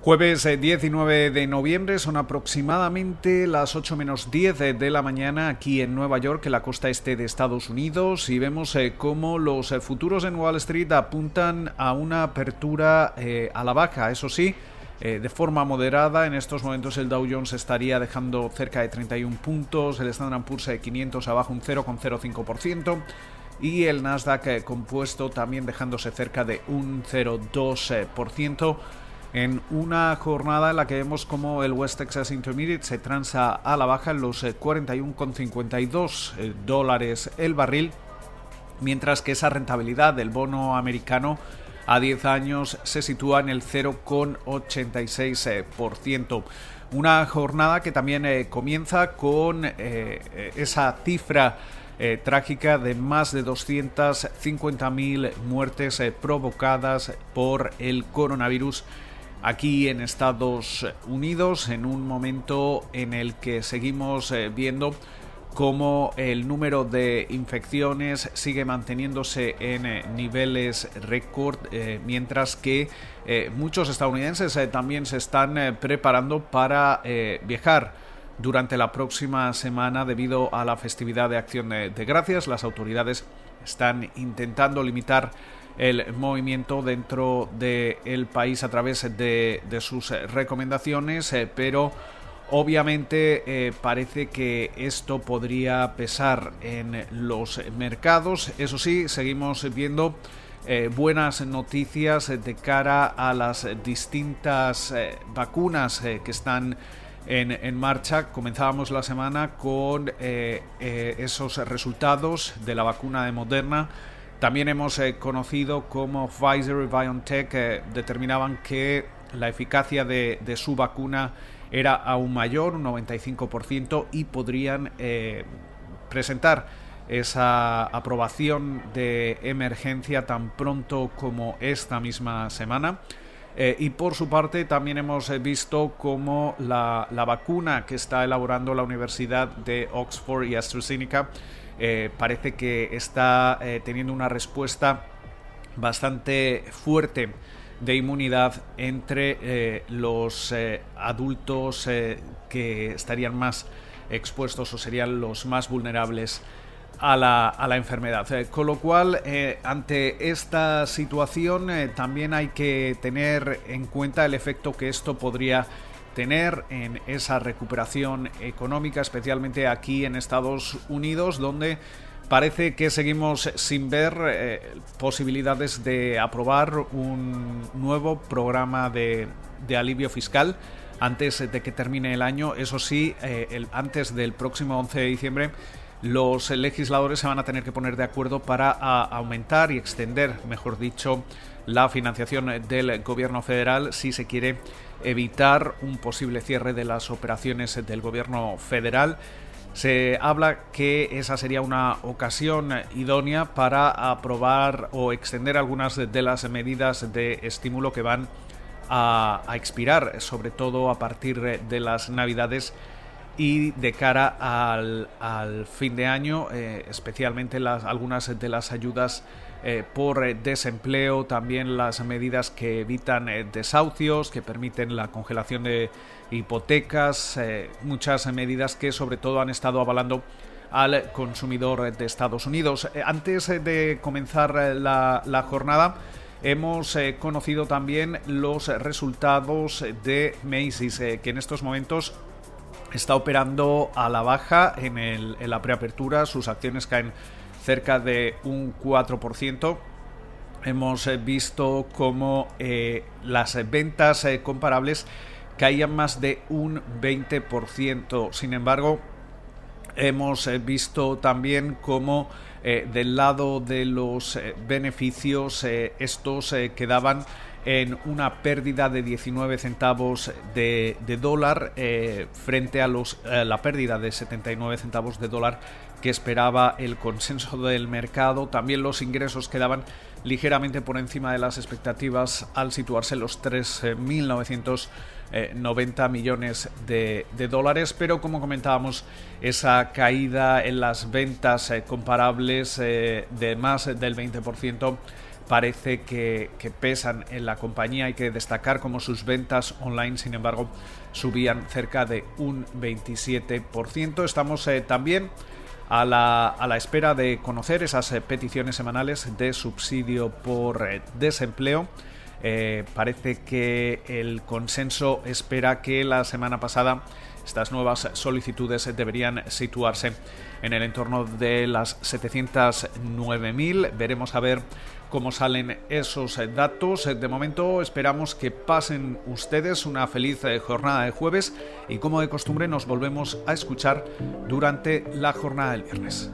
Jueves 19 eh, de noviembre son aproximadamente las 8 menos 10 eh, de la mañana aquí en Nueva York, en la costa este de Estados Unidos, y vemos eh, cómo los futuros en Wall Street apuntan a una apertura a la baja. Eso sí, de forma moderada. En estos momentos el Dow Jones estaría dejando cerca de 31 puntos, el Standard Poor's 500 abajo un 0,05% y el Nasdaq compuesto también dejándose cerca de un 0,2% en una jornada en la que vemos como el West Texas Intermediate se transa a la baja en los 41,52 eh, eh, dólares el barril, mientras que esa rentabilidad del bono americano a 10 años se sitúa en el 0,86%. Una jornada que también eh, comienza con esa cifra trágica de más de 250.000 muertes provocadas por el coronavirus aquí en Estados Unidos en un momento en el que seguimos eh, viendo cómo el número de infecciones sigue manteniéndose en eh, niveles récord, eh, mientras que muchos estadounidenses también se están preparando para viajar durante la próxima semana debido a la festividad de acción de gracias. Las autoridades están intentando limitar el movimiento dentro del país a través de, sus recomendaciones, eh, pero obviamente eh, parece que esto podría pesar en los mercados. Eso sí, seguimos viendo eh, buenas noticias de cara a las distintas vacunas que están en, marcha. Comenzábamos la semana con esos resultados de la vacuna de Moderna también hemos eh, conocido cómo Pfizer y BioNTech eh, determinaban que la eficacia de, su vacuna era aún mayor, un 95%, y podrían eh, presentar esa aprobación de emergencia tan pronto como esta misma semana. Y por su parte también hemos visto cómo la, la, vacuna que está elaborando la Universidad de Oxford y AstraZeneca eh, parece que está eh, teniendo una respuesta bastante fuerte de inmunidad entre eh, los adultos que estarían más expuestos o serían los más vulnerables a la, a la enfermedad. con lo cual, ante esta situación, también hay que tener en cuenta el efecto que esto podría tener en esa recuperación económica, especialmente aquí en Estados Unidos, donde parece que seguimos sin ver eh, posibilidades de aprobar un nuevo programa de, alivio fiscal antes de que termine el año. Eso sí, eh, antes del próximo 11 de diciembre los legisladores se van a tener que poner de acuerdo para aumentar y extender, mejor dicho, la financiación del gobierno federal si se quiere evitar un posible cierre de las operaciones del gobierno federal. Se habla que esa sería una ocasión idónea para aprobar o extender algunas de las medidas de estímulo que van a, expirar, sobre todo a partir de las navidades y de cara al, fin de año, eh, especialmente las, algunas de las ayudas eh, por desempleo, también las medidas que evitan eh, desahucios, que permiten la congelación de hipotecas, muchas medidas que sobre todo han estado avalando al consumidor de Estados Unidos. antes de comenzar la, la jornada, hemos conocido también los resultados de Macy's, que en estos momentos está operando a la baja en, la preapertura, sus acciones caen cerca de un 4%. Hemos eh, visto cómo eh, las ventas eh, comparables caían más de un 20%. Sin embargo, hemos visto también cómo del lado de los beneficios estos quedaban en una pérdida de 19 centavos de, dólar frente a los, la pérdida de 79 centavos de dólar que esperaba el consenso del mercado. También los ingresos quedaban ligeramente por encima de las expectativas al situarse los 3.990 millones de, dólares, pero como comentábamos, esa caída en las ventas eh, comparables eh, de más del 20% parece que, pesan en la compañía. Hay que destacar como sus ventas online, sin embargo, subían cerca de un 27%. Estamos eh, también a la, a la, espera de conocer esas eh, peticiones semanales de subsidio por eh, desempleo. parece que el consenso espera que la semana pasada estas nuevas solicitudes deberían situarse en el entorno de las 709.000. Veremos a ver cómo salen esos datos. De momento esperamos que pasen ustedes una feliz jornada de jueves y como de costumbre nos volvemos a escuchar durante la jornada del viernes.